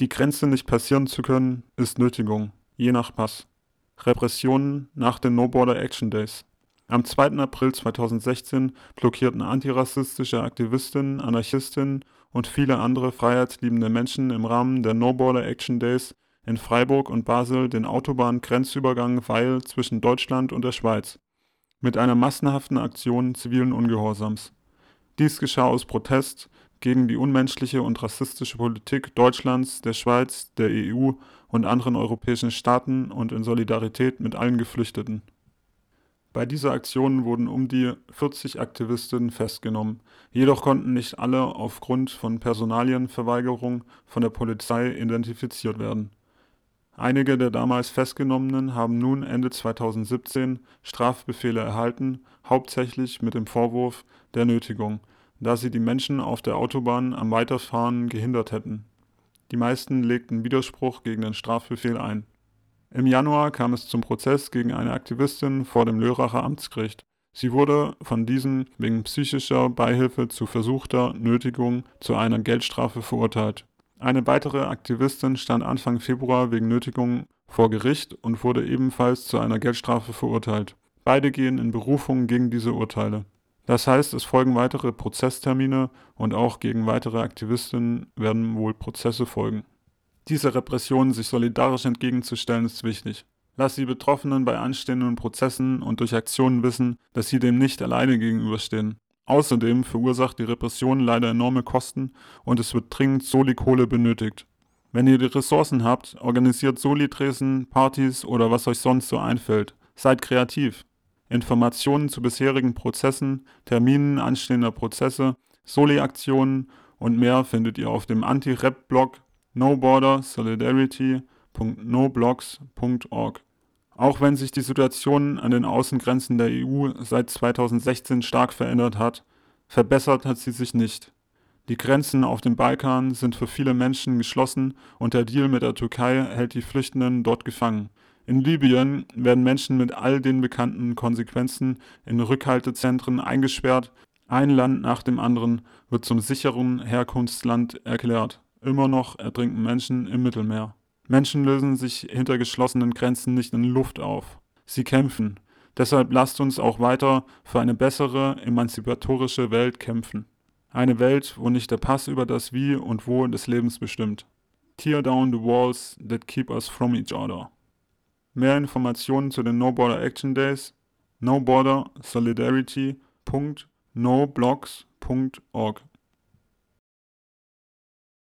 Die Grenze nicht passieren zu können, ist Nötigung, je nach Pass. Repressionen nach den No Border Action Days. Am 2. April 2016 blockierten antirassistische Aktivistinnen, Anarchistinnen und viele andere freiheitsliebende Menschen im Rahmen der No Border Action Days in Freiburg und Basel den Autobahngrenzübergang Weil zwischen Deutschland und der Schweiz mit einer massenhaften Aktion zivilen Ungehorsams. Dies geschah aus Protest gegen die unmenschliche und rassistische Politik Deutschlands, der Schweiz, der EU und anderen europäischen Staaten und in Solidarität mit allen Geflüchteten. Bei dieser Aktion wurden um die 40 Aktivistinnen festgenommen, jedoch konnten nicht alle aufgrund von Personalienverweigerung von der Polizei identifiziert werden. Einige der damals Festgenommenen haben nun Ende 2017 Strafbefehle erhalten, hauptsächlich mit dem Vorwurf der Nötigung da sie die Menschen auf der Autobahn am Weiterfahren gehindert hätten. Die meisten legten Widerspruch gegen den Strafbefehl ein. Im Januar kam es zum Prozess gegen eine Aktivistin vor dem Lörracher Amtsgericht. Sie wurde von diesen wegen psychischer Beihilfe zu versuchter Nötigung zu einer Geldstrafe verurteilt. Eine weitere Aktivistin stand Anfang Februar wegen Nötigung vor Gericht und wurde ebenfalls zu einer Geldstrafe verurteilt. Beide gehen in Berufung gegen diese Urteile. Das heißt, es folgen weitere Prozesstermine und auch gegen weitere Aktivistinnen werden wohl Prozesse folgen. Dieser Repression sich solidarisch entgegenzustellen ist wichtig. Lass die Betroffenen bei anstehenden Prozessen und durch Aktionen wissen, dass sie dem nicht alleine gegenüberstehen. Außerdem verursacht die Repression leider enorme Kosten und es wird dringend Soli-Kohle benötigt. Wenn ihr die Ressourcen habt, organisiert Soli-Tresen, Partys oder was euch sonst so einfällt. Seid kreativ. Informationen zu bisherigen Prozessen, Terminen anstehender Prozesse, Soli-Aktionen und mehr findet ihr auf dem Anti-Rep-Blog nobordersolidarity.noblogs.org. Auch wenn sich die Situation an den Außengrenzen der EU seit 2016 stark verändert hat, verbessert hat sie sich nicht. Die Grenzen auf dem Balkan sind für viele Menschen geschlossen und der Deal mit der Türkei hält die Flüchtenden dort gefangen. In Libyen werden Menschen mit all den bekannten Konsequenzen in Rückhaltezentren eingesperrt. Ein Land nach dem anderen wird zum sicheren Herkunftsland erklärt. Immer noch ertrinken Menschen im Mittelmeer. Menschen lösen sich hinter geschlossenen Grenzen nicht in Luft auf. Sie kämpfen. Deshalb lasst uns auch weiter für eine bessere, emanzipatorische Welt kämpfen. Eine Welt, wo nicht der Pass über das Wie und Wo des Lebens bestimmt. Tear down the walls that keep us from each other. Mehr Informationen zu den No Border Action Days nobordersolidarity.noblogs.org